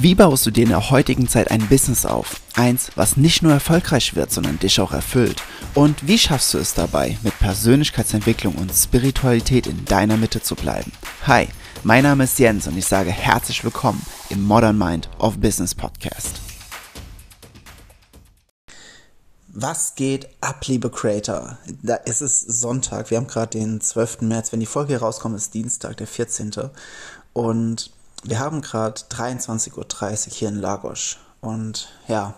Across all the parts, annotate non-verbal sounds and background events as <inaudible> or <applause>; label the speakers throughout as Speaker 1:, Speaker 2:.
Speaker 1: Wie baust du dir in der heutigen Zeit ein Business auf? Eins, was nicht nur erfolgreich wird, sondern dich auch erfüllt. Und wie schaffst du es dabei, mit Persönlichkeitsentwicklung und Spiritualität in deiner Mitte zu bleiben? Hi, mein Name ist Jens und ich sage herzlich willkommen im Modern Mind of Business Podcast. Was geht ab, liebe Creator? Da ist es Sonntag. Wir haben gerade den 12. März. Wenn die Folge hier rauskommt, ist Dienstag, der 14. Und wir haben gerade 23.30 Uhr hier in Lagos. Und ja,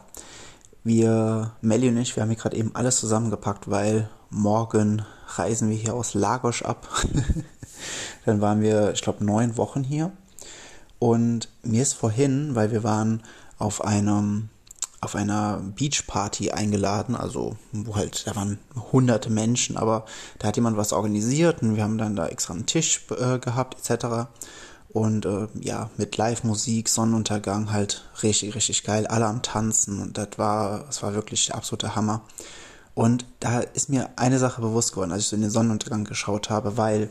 Speaker 1: wir, Melly und ich, wir haben hier gerade eben alles zusammengepackt, weil morgen reisen wir hier aus Lagos ab. <laughs> Dann waren wir, ich glaube, neun Wochen hier. Und mir ist vorhin, weil wir waren auf einem auf einer Beachparty eingeladen, also wo halt, da waren hunderte Menschen, aber da hat jemand was organisiert und wir haben dann da extra einen Tisch äh, gehabt etc. Und äh, ja, mit Live-Musik, Sonnenuntergang halt richtig, richtig geil. Alle am Tanzen und das war, das war wirklich der absolute Hammer. Und da ist mir eine Sache bewusst geworden, als ich so in den Sonnenuntergang geschaut habe, weil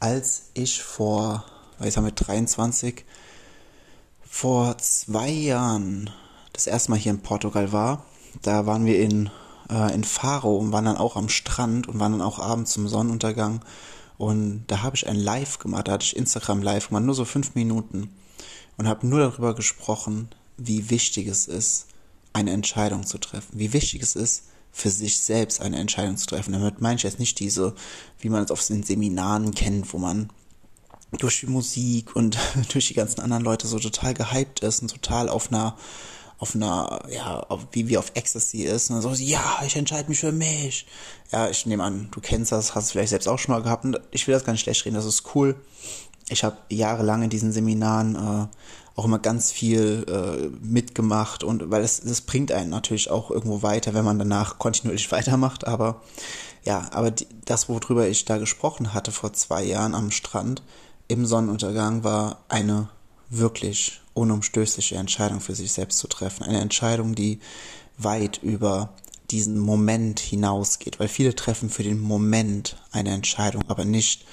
Speaker 1: als ich vor, ich sag mal 23, vor zwei Jahren das erste Mal hier in Portugal war, da waren wir in, äh, in Faro und waren dann auch am Strand und waren dann auch abends zum Sonnenuntergang und da habe ich ein Live gemacht, da hatte ich Instagram Live gemacht, nur so fünf Minuten. Und habe nur darüber gesprochen, wie wichtig es ist, eine Entscheidung zu treffen. Wie wichtig es ist, für sich selbst eine Entscheidung zu treffen. Damit meine ich jetzt nicht diese, wie man es auf den Seminaren kennt, wo man durch die Musik und <laughs> durch die ganzen anderen Leute so total gehypt ist und total auf einer auf einer, ja, auf, wie wie auf Ecstasy ist. Und so, ja, ich entscheide mich für mich. Ja, ich nehme an, du kennst das, hast es vielleicht selbst auch schon mal gehabt. Und ich will das gar nicht schlecht reden, das ist cool. Ich habe jahrelang in diesen Seminaren äh, auch immer ganz viel äh, mitgemacht und weil es das bringt einen natürlich auch irgendwo weiter, wenn man danach kontinuierlich <laughs> weitermacht. Aber ja, aber die, das, worüber ich da gesprochen hatte vor zwei Jahren am Strand im Sonnenuntergang, war eine wirklich unumstößliche Entscheidung für sich selbst zu treffen. Eine Entscheidung, die weit über diesen Moment hinausgeht, weil viele treffen für den Moment eine Entscheidung, aber nicht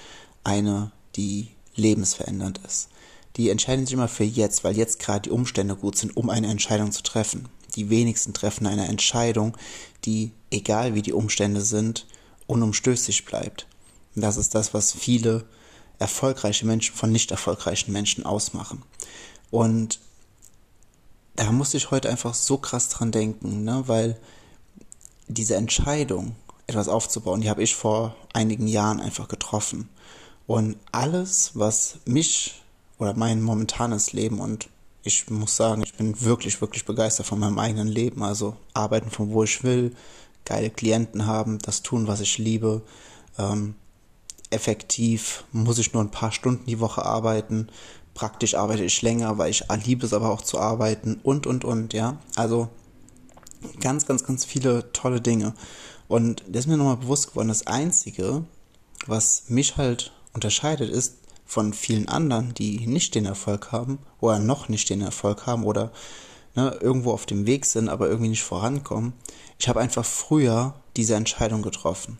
Speaker 1: eine, die lebensverändernd ist. Die entscheiden sich immer für jetzt, weil jetzt gerade die Umstände gut sind, um eine Entscheidung zu treffen. Die wenigsten treffen eine Entscheidung, die, egal wie die Umstände sind, unumstößlich bleibt. Und das ist das, was viele erfolgreiche Menschen von nicht erfolgreichen Menschen ausmachen. Und da musste ich heute einfach so krass dran denken, ne, weil diese Entscheidung, etwas aufzubauen, die habe ich vor einigen Jahren einfach getroffen. Und alles, was mich oder mein momentanes Leben und ich muss sagen, ich bin wirklich, wirklich begeistert von meinem eigenen Leben. Also arbeiten von wo ich will, geile Klienten haben, das tun, was ich liebe. Ähm, effektiv muss ich nur ein paar Stunden die Woche arbeiten. Praktisch arbeite ich länger, weil ich liebe es aber auch zu arbeiten und, und, und, ja. Also ganz, ganz, ganz viele tolle Dinge. Und das ist mir nochmal bewusst geworden, das Einzige, was mich halt unterscheidet, ist von vielen anderen, die nicht den Erfolg haben oder noch nicht den Erfolg haben oder ne, irgendwo auf dem Weg sind, aber irgendwie nicht vorankommen. Ich habe einfach früher diese Entscheidung getroffen.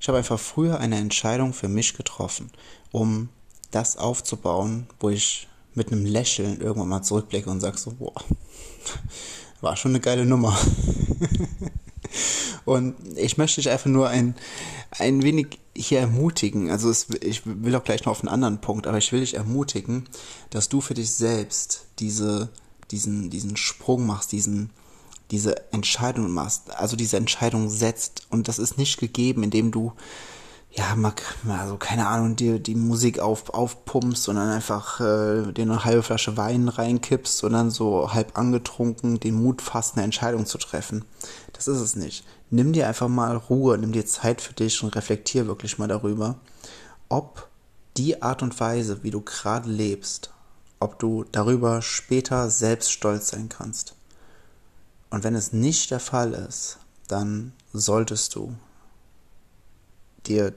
Speaker 1: Ich habe einfach früher eine Entscheidung für mich getroffen, um das aufzubauen, wo ich mit einem Lächeln irgendwann mal zurückblicke und sage so, boah, war schon eine geile Nummer. <laughs> und ich möchte dich einfach nur ein, ein wenig hier ermutigen, also es, ich will auch gleich noch auf einen anderen Punkt, aber ich will dich ermutigen, dass du für dich selbst diese, diesen, diesen Sprung machst, diesen, diese Entscheidung machst, also diese Entscheidung setzt und das ist nicht gegeben, indem du ja, mag, also keine Ahnung, dir die Musik auf, aufpumpst und dann einfach äh, dir eine halbe Flasche Wein reinkippst und dann so halb angetrunken den Mut fasst, eine Entscheidung zu treffen. Das ist es nicht. Nimm dir einfach mal Ruhe, nimm dir Zeit für dich und reflektier wirklich mal darüber, ob die Art und Weise, wie du gerade lebst, ob du darüber später selbst stolz sein kannst. Und wenn es nicht der Fall ist, dann solltest du dir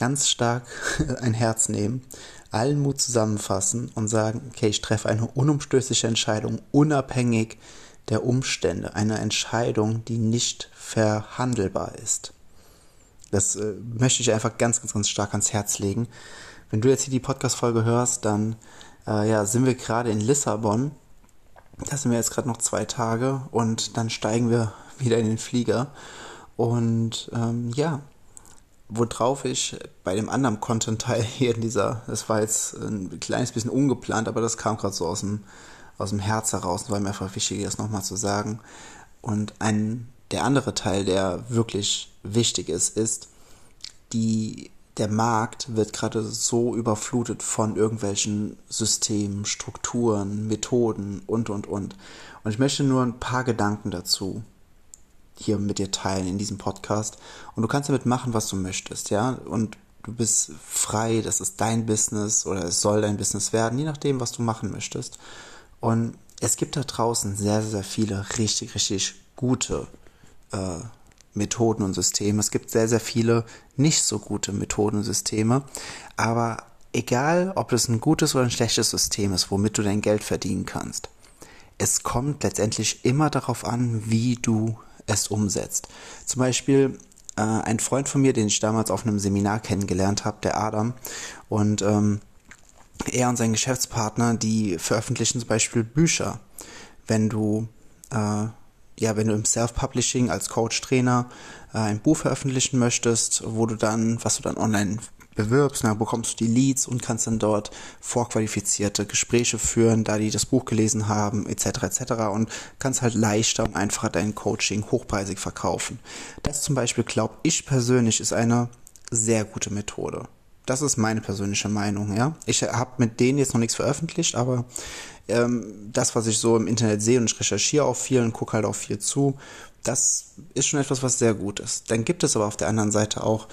Speaker 1: ganz stark <laughs> ein Herz nehmen, allen Mut zusammenfassen und sagen, okay, ich treffe eine unumstößliche Entscheidung, unabhängig der Umstände, eine Entscheidung, die nicht verhandelbar ist. Das äh, möchte ich einfach ganz, ganz, ganz stark ans Herz legen. Wenn du jetzt hier die Podcast-Folge hörst, dann äh, ja, sind wir gerade in Lissabon Das sind wir jetzt gerade noch zwei Tage und dann steigen wir <laughs> wieder in den Flieger. Und ähm, ja, worauf ich bei dem anderen Content-Teil <laughs> hier in dieser, das war jetzt ein kleines bisschen ungeplant, aber das kam gerade so aus dem, aus dem Herz heraus, weil mir einfach wichtig ist, nochmal zu sagen. Und ein, der andere Teil, der wirklich wichtig ist, ist, die, der Markt wird gerade so überflutet von irgendwelchen Systemen, Strukturen, Methoden und, und, und. Und ich möchte nur ein paar Gedanken dazu hier mit dir teilen in diesem Podcast. Und du kannst damit machen, was du möchtest, ja. Und du bist frei, das ist dein Business oder es soll dein Business werden, je nachdem, was du machen möchtest. Und es gibt da draußen sehr, sehr viele richtig, richtig gute äh, Methoden und Systeme. Es gibt sehr, sehr viele nicht so gute Methoden und Systeme. Aber egal, ob das ein gutes oder ein schlechtes System ist, womit du dein Geld verdienen kannst, es kommt letztendlich immer darauf an, wie du es umsetzt. Zum Beispiel äh, ein Freund von mir, den ich damals auf einem Seminar kennengelernt habe, der Adam, und ähm, er und sein Geschäftspartner, die veröffentlichen zum Beispiel Bücher. Wenn du äh, ja, wenn du im Self-Publishing als Coach-Trainer äh, ein Buch veröffentlichen möchtest, wo du dann, was du dann online bewirbst, dann bekommst du die Leads und kannst dann dort vorqualifizierte Gespräche führen, da die das Buch gelesen haben, etc. etc. und kannst halt leichter und einfacher dein Coaching hochpreisig verkaufen. Das zum Beispiel glaube ich persönlich ist eine sehr gute Methode. Das ist meine persönliche Meinung, ja. Ich habe mit denen jetzt noch nichts veröffentlicht, aber ähm, das, was ich so im Internet sehe und ich recherchiere auch viel und gucke halt auch viel zu, das ist schon etwas, was sehr gut ist. Dann gibt es aber auf der anderen Seite auch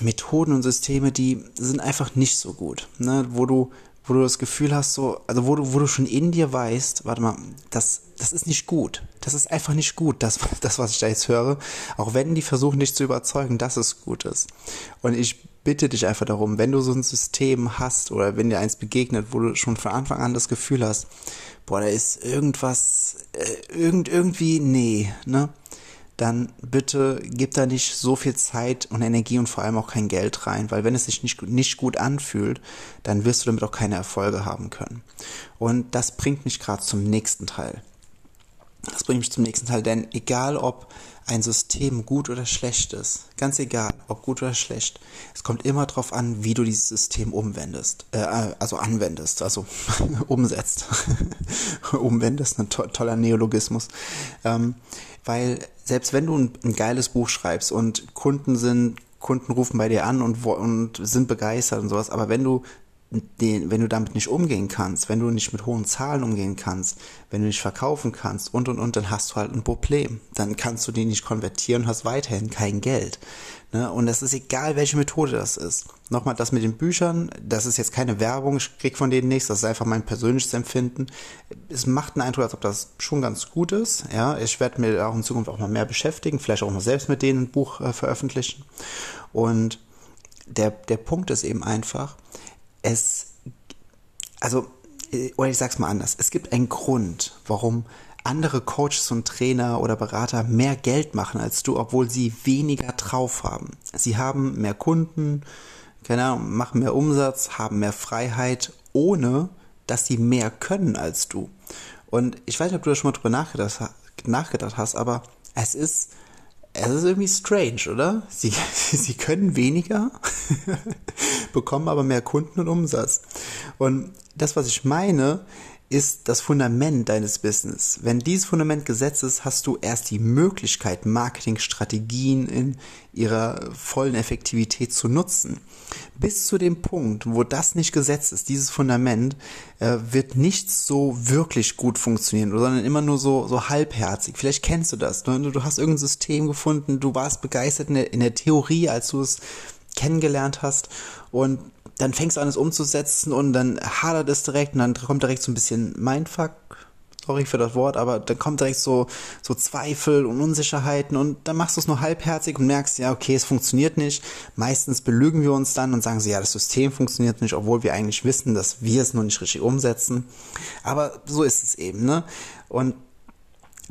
Speaker 1: Methoden und Systeme, die sind einfach nicht so gut, ne? wo du wo du das Gefühl hast, so, also wo du, wo du schon in dir weißt, warte mal, das, das ist nicht gut. Das ist einfach nicht gut, das, <laughs> das, was ich da jetzt höre. Auch wenn die versuchen, dich zu überzeugen, dass es gut ist. Und ich bitte dich einfach darum, wenn du so ein System hast oder wenn dir eins begegnet, wo du schon von Anfang an das Gefühl hast, boah, da ist irgendwas, äh, irgend, irgendwie, nee, ne? Dann bitte gib da nicht so viel Zeit und Energie und vor allem auch kein Geld rein, weil wenn es sich nicht, nicht gut anfühlt, dann wirst du damit auch keine Erfolge haben können. Und das bringt mich gerade zum nächsten Teil. Das bringt mich zum nächsten Teil, denn egal ob ein System gut oder schlecht ist, ganz egal, ob gut oder schlecht, es kommt immer darauf an, wie du dieses System umwendest, äh, also anwendest, also <laughs> umsetzt. <laughs> umwendest, ein to toller Neologismus. Ähm, weil selbst wenn du ein, ein, geiles Buch schreibst und Kunden sind, Kunden rufen bei dir an und, und sind begeistert und sowas, aber wenn du den, wenn du damit nicht umgehen kannst, wenn du nicht mit hohen Zahlen umgehen kannst, wenn du nicht verkaufen kannst und und und, dann hast du halt ein Problem. Dann kannst du die nicht konvertieren und hast weiterhin kein Geld. Ne? Und es ist egal, welche Methode das ist. Nochmal das mit den Büchern, das ist jetzt keine Werbung, ich krieg von denen nichts, das ist einfach mein persönliches Empfinden. Es macht einen Eindruck, als ob das schon ganz gut ist. Ja, ich werde mir auch in Zukunft auch mal mehr beschäftigen, vielleicht auch mal selbst mit denen ein Buch äh, veröffentlichen. Und der, der Punkt ist eben einfach, es, also, äh, oder ich sag's mal anders, es gibt einen Grund, warum andere Coaches und Trainer oder Berater mehr Geld machen als du, obwohl sie weniger drauf haben. Sie haben mehr Kunden, keine Ahnung, machen mehr Umsatz, haben mehr Freiheit, ohne dass sie mehr können als du. Und ich weiß nicht, ob du da schon mal drüber nachgedacht, nachgedacht hast, aber es ist es ist irgendwie strange, oder? Sie, <laughs> sie können weniger, <laughs> bekommen aber mehr Kunden und Umsatz. Und das, was ich meine, ist das Fundament deines Business. Wenn dieses Fundament gesetzt ist, hast du erst die Möglichkeit, Marketingstrategien in ihrer vollen Effektivität zu nutzen. Bis zu dem Punkt, wo das nicht gesetzt ist, dieses Fundament, äh, wird nichts so wirklich gut funktionieren, sondern immer nur so, so halbherzig. Vielleicht kennst du das. Du, du hast irgendein System gefunden, du warst begeistert in der, in der Theorie, als du es kennengelernt hast und dann fängst du an, es umzusetzen und dann hadert es direkt und dann kommt direkt so ein bisschen Mindfuck, sorry für das Wort, aber dann kommt direkt so, so Zweifel und Unsicherheiten und dann machst du es nur halbherzig und merkst, ja, okay, es funktioniert nicht. Meistens belügen wir uns dann und sagen sie, ja, das System funktioniert nicht, obwohl wir eigentlich wissen, dass wir es nur nicht richtig umsetzen. Aber so ist es eben, ne? Und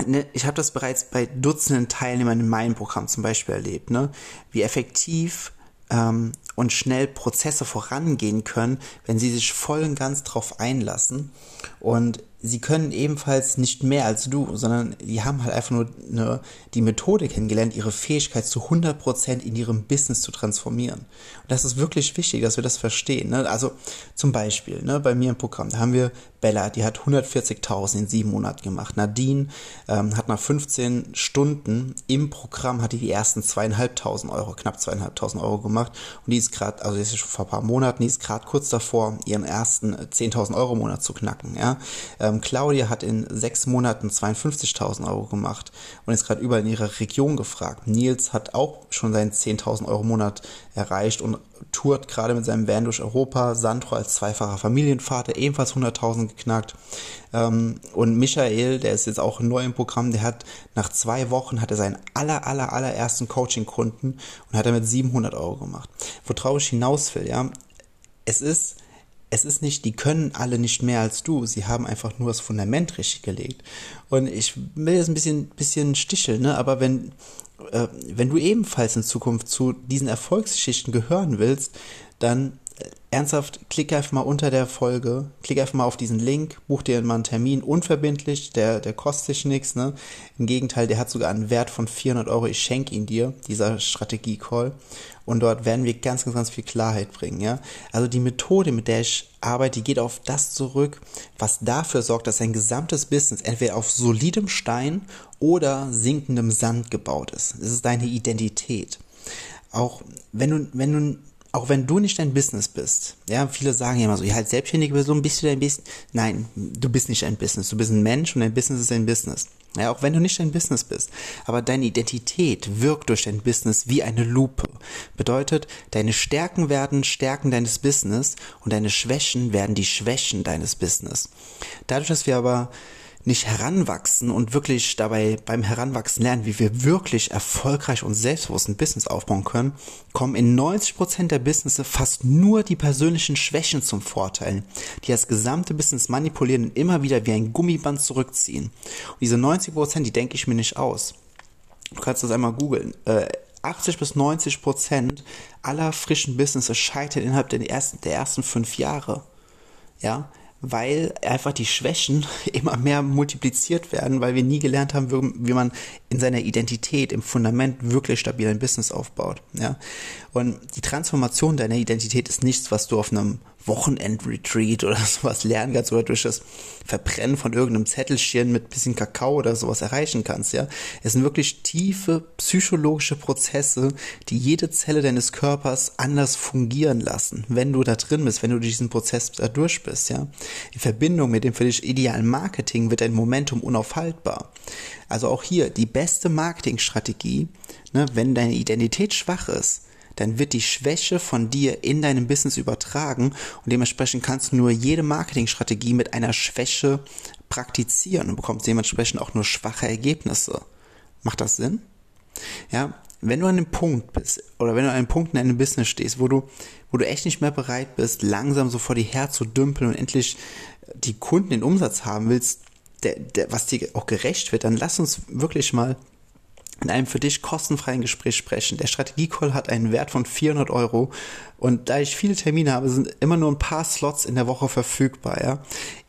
Speaker 1: ne, ich habe das bereits bei Dutzenden Teilnehmern in meinem Programm zum Beispiel erlebt, ne? Wie effektiv ähm, und schnell Prozesse vorangehen können, wenn sie sich voll und ganz drauf einlassen. Und sie können ebenfalls nicht mehr als du, sondern die haben halt einfach nur eine, die Methode kennengelernt, ihre Fähigkeit zu 100% in ihrem Business zu transformieren. Und das ist wirklich wichtig, dass wir das verstehen. Ne? Also zum Beispiel, ne, bei mir im Programm, da haben wir Bella, die hat 140.000 in sieben Monaten gemacht. Nadine ähm, hat nach 15 Stunden im Programm, hat die die ersten zweieinhalbtausend Euro, knapp zweieinhalbtausend Euro gemacht. Und die ist gerade, also die ist schon vor ein paar Monaten, die ist gerade kurz davor, ihren ersten 10.000 Euro im Monat zu knacken. Ja? Ähm, Claudia hat in sechs Monaten 52.000 Euro gemacht und ist gerade überall in ihrer Region gefragt. Nils hat auch schon seinen 10.000 Euro Monat erreicht und tourt gerade mit seinem Van durch Europa. Sandro als zweifacher Familienvater ebenfalls 100.000 geknackt. Ähm, und Michael, der ist jetzt auch neu im Programm, der hat nach zwei Wochen hat er seinen aller, aller, allerersten Coaching-Kunden und hat damit 700 Euro gemacht. Worauf ich hinaus will, ja, es ist es ist nicht, die können alle nicht mehr als du. Sie haben einfach nur das Fundament richtig gelegt. Und ich will jetzt ein bisschen, bisschen sticheln, ne? aber wenn, äh, wenn du ebenfalls in Zukunft zu diesen Erfolgsgeschichten gehören willst, dann ernsthaft, klick einfach mal unter der Folge, klick einfach mal auf diesen Link, buch dir mal einen Termin, unverbindlich, der, der kostet dich nichts, ne? Im Gegenteil, der hat sogar einen Wert von 400 Euro, ich schenke ihn dir, dieser Strategie-Call und dort werden wir ganz, ganz, ganz viel Klarheit bringen, ja. Also die Methode, mit der ich arbeite, die geht auf das zurück, was dafür sorgt, dass ein gesamtes Business entweder auf solidem Stein oder sinkendem Sand gebaut ist. Es ist deine Identität. Auch wenn du, wenn du auch wenn du nicht dein Business bist, ja, viele sagen ja immer so, ja, als selbstständige Person bist du dein Business. Nein, du bist nicht ein Business. Du bist ein Mensch und dein Business ist ein Business. Ja, auch wenn du nicht dein Business bist. Aber deine Identität wirkt durch dein Business wie eine Lupe. Bedeutet, deine Stärken werden Stärken deines Business und deine Schwächen werden die Schwächen deines Business. Dadurch, dass wir aber nicht heranwachsen und wirklich dabei beim Heranwachsen lernen, wie wir wirklich erfolgreich und selbstbewusst ein Business aufbauen können, kommen in 90% der Businesses fast nur die persönlichen Schwächen zum Vorteil, die das gesamte Business manipulieren und immer wieder wie ein Gummiband zurückziehen. Und diese 90%, die denke ich mir nicht aus. Du kannst das einmal googeln. Äh, 80 bis 90 Prozent aller frischen Businesses scheitern innerhalb der ersten, der ersten fünf Jahre. Ja, weil einfach die Schwächen <laughs> immer mehr multipliziert werden, weil wir nie gelernt haben, wie man in seiner Identität, im Fundament wirklich stabil ein Business aufbaut. Ja? Und die Transformation deiner Identität ist nichts, was du auf einem Wochenend-Retreat oder <laughs> sowas lernen kannst oder durch das Verbrennen von irgendeinem Zettelchen mit bisschen Kakao oder sowas erreichen kannst, ja. Es sind wirklich tiefe psychologische Prozesse, die jede Zelle deines Körpers anders fungieren lassen, wenn du da drin bist, wenn du diesen Prozess da durch bist, ja. In Verbindung mit dem für dich idealen Marketing wird dein Momentum unaufhaltbar. Also auch hier die beste Marketingstrategie, ne, wenn deine Identität schwach ist, dann wird die Schwäche von dir in deinem Business übertragen und dementsprechend kannst du nur jede Marketingstrategie mit einer Schwäche praktizieren und bekommst dementsprechend auch nur schwache Ergebnisse. Macht das Sinn? Ja, wenn du an einem Punkt bist oder wenn du an einem Punkt in deinem Business stehst, wo du, wo du echt nicht mehr bereit bist, langsam so vor dir her zu dümpeln und endlich die Kunden den Umsatz haben willst, der, der, was dir auch gerecht wird, dann lass uns wirklich mal in einem für dich kostenfreien Gespräch sprechen. Der Strategie-Call hat einen Wert von 400 Euro und da ich viele Termine habe, sind immer nur ein paar Slots in der Woche verfügbar. Ja?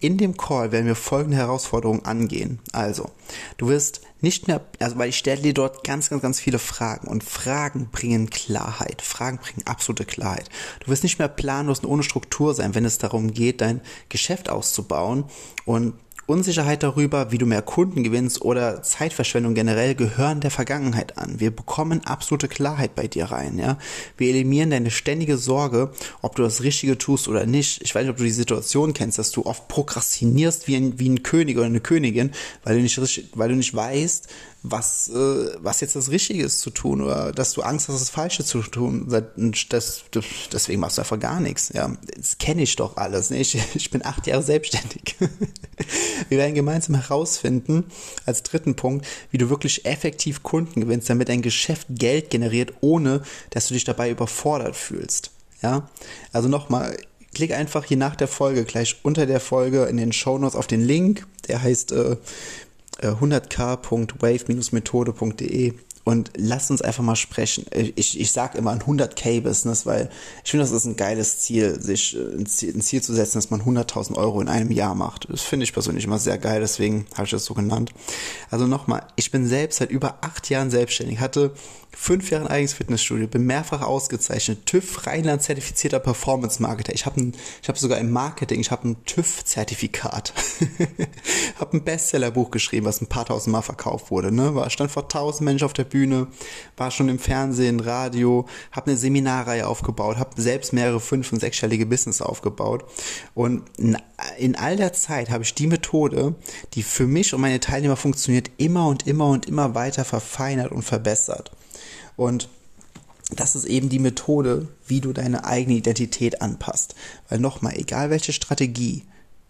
Speaker 1: In dem Call werden wir folgende Herausforderungen angehen. Also, du wirst nicht mehr, also weil ich stelle dir dort ganz, ganz, ganz viele Fragen und Fragen bringen Klarheit. Fragen bringen absolute Klarheit. Du wirst nicht mehr planlos und ohne Struktur sein, wenn es darum geht, dein Geschäft auszubauen und Unsicherheit darüber, wie du mehr Kunden gewinnst oder Zeitverschwendung generell gehören der Vergangenheit an. Wir bekommen absolute Klarheit bei dir rein, ja. Wir eliminieren deine ständige Sorge, ob du das Richtige tust oder nicht. Ich weiß nicht, ob du die Situation kennst, dass du oft prokrastinierst wie ein, wie ein König oder eine Königin, weil du nicht, weil du nicht weißt, was, äh, was jetzt das Richtige ist zu tun oder dass du Angst hast, das Falsche zu tun. Das, deswegen machst du einfach gar nichts. Ja, das kenne ich doch alles. Ne? Ich, <laughs> ich bin acht Jahre selbstständig. <laughs> Wir werden gemeinsam herausfinden, als dritten Punkt, wie du wirklich effektiv Kunden gewinnst, damit dein Geschäft Geld generiert, ohne dass du dich dabei überfordert fühlst. Ja, also nochmal, klick einfach hier nach der Folge, gleich unter der Folge in den Show Notes auf den Link, der heißt äh, 100k.wave-methode.de und lass uns einfach mal sprechen. Ich, ich sage immer ein 100k-Business, weil ich finde, das ist ein geiles Ziel, sich äh, ein Ziel, ein Ziel zu setzen, dass man 100.000 Euro in einem Jahr macht. Das finde ich persönlich immer sehr geil, deswegen habe ich das so genannt. Also nochmal, ich bin selbst seit über acht Jahren selbstständig, hatte fünf Jahre ein eigenes Fitnessstudio, bin mehrfach ausgezeichnet, TÜV Rheinland zertifizierter Performance Marketer. Ich habe habe sogar im Marketing, ich habe ein TÜV Zertifikat. <laughs> habe ein Bestsellerbuch geschrieben, was ein paar tausend Mal verkauft wurde, ne? Stand vor tausend Menschen auf der Bühne, war schon im Fernsehen, Radio, habe eine Seminarreihe aufgebaut, habe selbst mehrere fünf- und sechsstellige Business aufgebaut und in all der Zeit habe ich die Methode, die für mich und meine Teilnehmer funktioniert, immer und immer und immer weiter verfeinert und verbessert. Und das ist eben die Methode, wie du deine eigene Identität anpasst. Weil nochmal, egal welche Strategie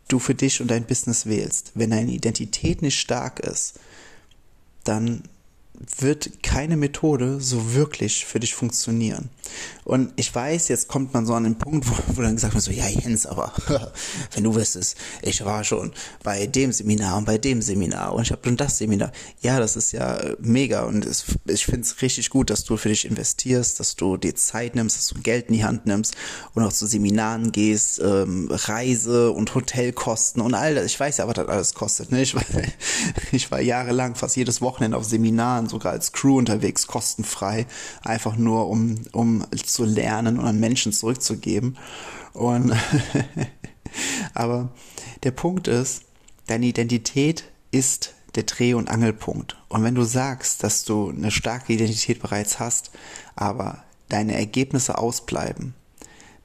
Speaker 1: du für dich und dein Business wählst, wenn deine Identität nicht stark ist, dann wird keine Methode so wirklich für dich funktionieren. Und ich weiß, jetzt kommt man so an den Punkt, wo, wo dann gesagt wird, so, ja Jens, aber <laughs> wenn du wüsstest, ich war schon bei dem Seminar und bei dem Seminar und ich habe dann das Seminar. Ja, das ist ja mega und es, ich finde es richtig gut, dass du für dich investierst, dass du dir Zeit nimmst, dass du Geld in die Hand nimmst und auch zu Seminaren gehst, ähm, Reise und Hotelkosten und all das. Ich weiß ja, was das alles kostet. Ne? Ich, war, <laughs> ich war jahrelang fast jedes Wochenende auf Seminaren waren sogar als Crew unterwegs, kostenfrei, einfach nur um, um zu lernen und an Menschen zurückzugeben. Und <laughs> aber der Punkt ist, deine Identität ist der Dreh- und Angelpunkt. Und wenn du sagst, dass du eine starke Identität bereits hast, aber deine Ergebnisse ausbleiben,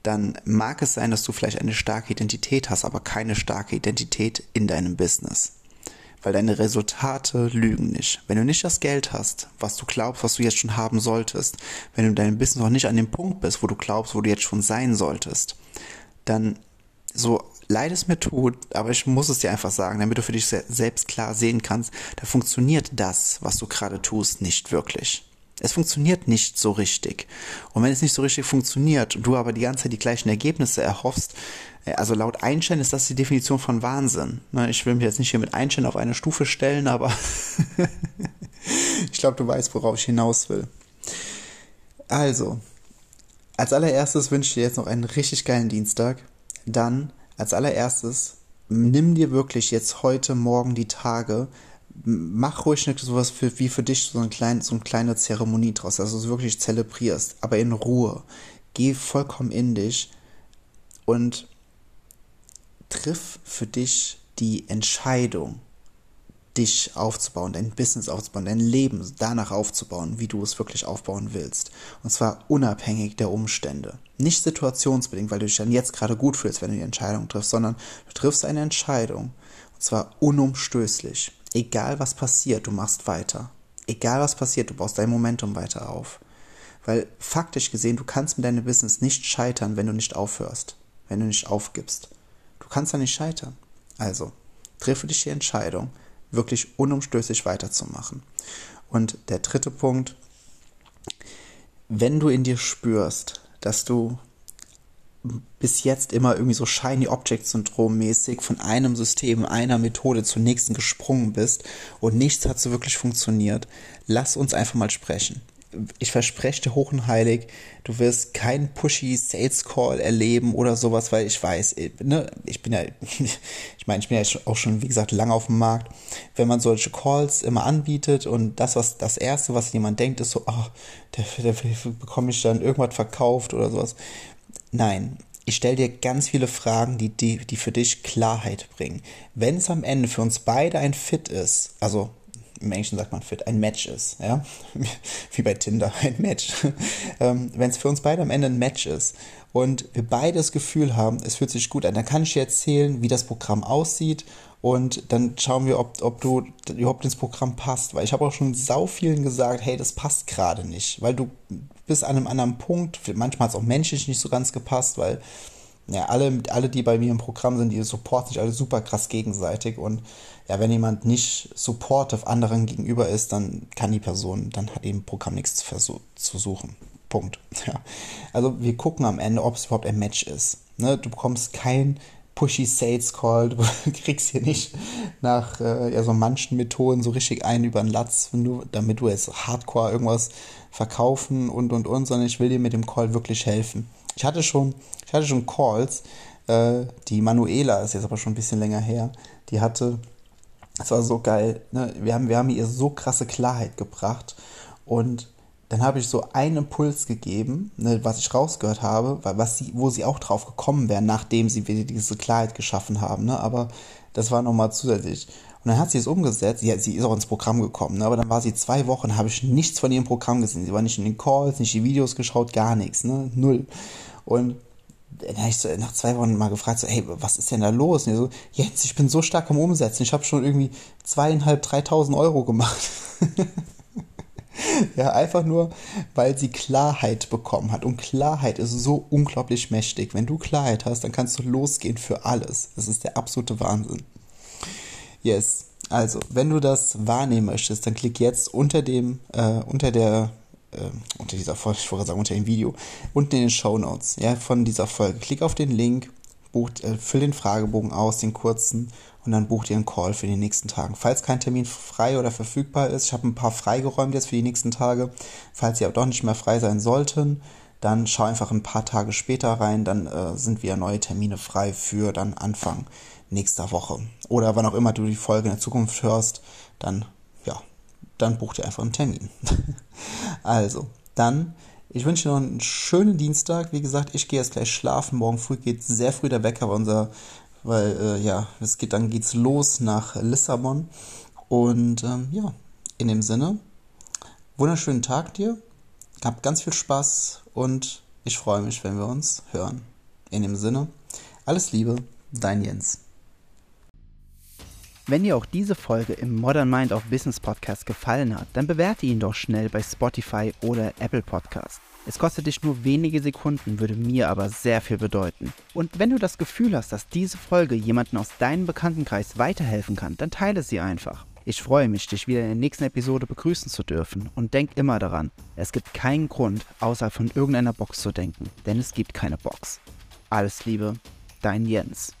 Speaker 1: dann mag es sein, dass du vielleicht eine starke Identität hast, aber keine starke Identität in deinem Business weil deine Resultate lügen nicht. Wenn du nicht das Geld hast, was du glaubst, was du jetzt schon haben solltest, wenn du deinem Business noch nicht an dem Punkt bist, wo du glaubst, wo du jetzt schon sein solltest, dann so leid es mir tut, aber ich muss es dir einfach sagen, damit du für dich selbst klar sehen kannst, da funktioniert das, was du gerade tust, nicht wirklich. Es funktioniert nicht so richtig. Und wenn es nicht so richtig funktioniert und du aber die ganze Zeit die gleichen Ergebnisse erhoffst, äh, also laut Einstein ist das die Definition von Wahnsinn. Ich will mich jetzt nicht hier mit Einstein auf eine Stufe stellen, aber <laughs> ich glaube, du weißt, worauf ich hinaus will. Also, als allererstes wünsche ich dir jetzt noch einen richtig geilen Dienstag. Dann, als allererstes, nimm dir wirklich jetzt heute, morgen die Tage, mach ruhig nicht sowas für, wie für dich so, ein klein, so eine kleine Zeremonie draus, also wirklich zelebrierst, aber in Ruhe. Geh vollkommen in dich und triff für dich die Entscheidung, dich aufzubauen, dein Business aufzubauen, dein Leben danach aufzubauen, wie du es wirklich aufbauen willst. Und zwar unabhängig der Umstände. Nicht situationsbedingt, weil du dich dann jetzt gerade gut fühlst, wenn du die Entscheidung triffst, sondern du triffst eine Entscheidung. Und zwar unumstößlich. Egal was passiert, du machst weiter. Egal was passiert, du baust dein Momentum weiter auf. Weil faktisch gesehen, du kannst mit deinem Business nicht scheitern, wenn du nicht aufhörst, wenn du nicht aufgibst. Du kannst da nicht scheitern. Also, treffe dich die Entscheidung, wirklich unumstößlich weiterzumachen. Und der dritte Punkt, wenn du in dir spürst, dass du bis jetzt immer irgendwie so Shiny Object Syndrom mäßig von einem System, einer Methode zur nächsten gesprungen bist und nichts hat so wirklich funktioniert, lass uns einfach mal sprechen ich verspreche dir hoch und heilig, du wirst keinen pushy Sales Call erleben oder sowas, weil ich weiß, äh, ne, ich bin ja, <laughs> ich meine, ich bin ja auch schon, wie gesagt, lange auf dem Markt. Wenn man solche Calls immer anbietet und das, was das erste, was jemand denkt, ist so, ach, der, der, der bekomme ich dann irgendwas verkauft oder sowas. Nein, ich stelle dir ganz viele Fragen, die, die, die für dich Klarheit bringen. Wenn es am Ende für uns beide ein Fit ist, also im Englischen sagt man fit, ein Match ist, ja, <laughs> wie bei Tinder, ein Match. <laughs> ähm, Wenn es für uns beide am Ende ein Match ist und wir beide das Gefühl haben, es fühlt sich gut an, dann kann ich dir erzählen, wie das Programm aussieht und dann schauen wir, ob, ob du überhaupt ins Programm passt, weil ich habe auch schon sau vielen gesagt, hey, das passt gerade nicht, weil du bist an einem anderen Punkt, manchmal hat es auch menschlich nicht so ganz gepasst, weil ja, alle, alle, die bei mir im Programm sind, die supporten sich alle super krass gegenseitig. Und ja, wenn jemand nicht supportive anderen gegenüber ist, dann kann die Person, dann hat eben Programm nichts zu, zu suchen. Punkt. <laughs> Ja. Also wir gucken am Ende, ob es überhaupt ein Match ist. Ne? Du bekommst kein pushy Sales Call. Du <laughs> kriegst hier nicht nach äh, ja, so manchen Methoden so richtig einen über den Latz, du, damit du jetzt Hardcore irgendwas verkaufen und und und, sondern ich will dir mit dem Call wirklich helfen. Ich hatte schon, ich hatte schon Calls, äh, die Manuela ist jetzt aber schon ein bisschen länger her, die hatte, das war so geil, ne? wir, haben, wir haben ihr so krasse Klarheit gebracht und dann habe ich so einen Impuls gegeben, ne, was ich rausgehört habe, was sie, wo sie auch drauf gekommen wären, nachdem sie wieder diese Klarheit geschaffen haben. Ne? Aber das war nochmal zusätzlich. Und dann hat sie es umgesetzt. Sie, sie ist auch ins Programm gekommen. Ne? Aber dann war sie zwei Wochen, habe ich nichts von ihrem Programm gesehen. Sie war nicht in den Calls, nicht die Videos geschaut, gar nichts. Ne? Null. Und dann habe ich so nach zwei Wochen mal gefragt, so, hey, was ist denn da los? Und so, jetzt, ich bin so stark am Umsetzen. Ich habe schon irgendwie zweieinhalb, dreitausend Euro gemacht. <laughs> <laughs> ja, einfach nur, weil sie Klarheit bekommen hat. Und Klarheit ist so unglaublich mächtig. Wenn du Klarheit hast, dann kannst du losgehen für alles. Das ist der absolute Wahnsinn. Yes. Also, wenn du das wahrnehmen möchtest, dann klick jetzt unter dem, äh, unter der, äh, unter dieser Folge, ich wollte sagen, unter dem Video, unten in den Show Notes, ja, von dieser Folge. Klick auf den Link, bucht, äh, füll den Fragebogen aus, den kurzen, und dann bucht ihr einen Call für die nächsten Tage. Falls kein Termin frei oder verfügbar ist, ich habe ein paar freigeräumt jetzt für die nächsten Tage. Falls sie aber doch nicht mehr frei sein sollten, dann schau einfach ein paar Tage später rein, dann äh, sind wieder neue Termine frei für dann Anfang nächster Woche. Oder wann auch immer du die Folge in der Zukunft hörst, dann, ja, dann bucht ihr einfach einen Termin. <laughs> also, dann, ich wünsche dir noch einen schönen Dienstag. Wie gesagt, ich gehe jetzt gleich schlafen. Morgen früh geht sehr früh der Wecker, weil unser weil äh, ja, es geht, dann geht's los nach Lissabon. Und ähm, ja, in dem Sinne, wunderschönen Tag dir, hab ganz viel Spaß und ich freue mich, wenn wir uns hören. In dem Sinne, alles Liebe, dein Jens.
Speaker 2: Wenn dir auch diese Folge im Modern Mind of Business Podcast gefallen hat, dann bewerte ihn doch schnell bei Spotify oder Apple Podcast. Es kostet dich nur wenige Sekunden, würde mir aber sehr viel bedeuten. Und wenn du das Gefühl hast, dass diese Folge jemanden aus deinem Bekanntenkreis weiterhelfen kann, dann teile sie einfach. Ich freue mich, dich wieder in der nächsten Episode begrüßen zu dürfen und denk immer daran, es gibt keinen Grund, außer von irgendeiner Box zu denken, denn es gibt keine Box. Alles Liebe, dein Jens.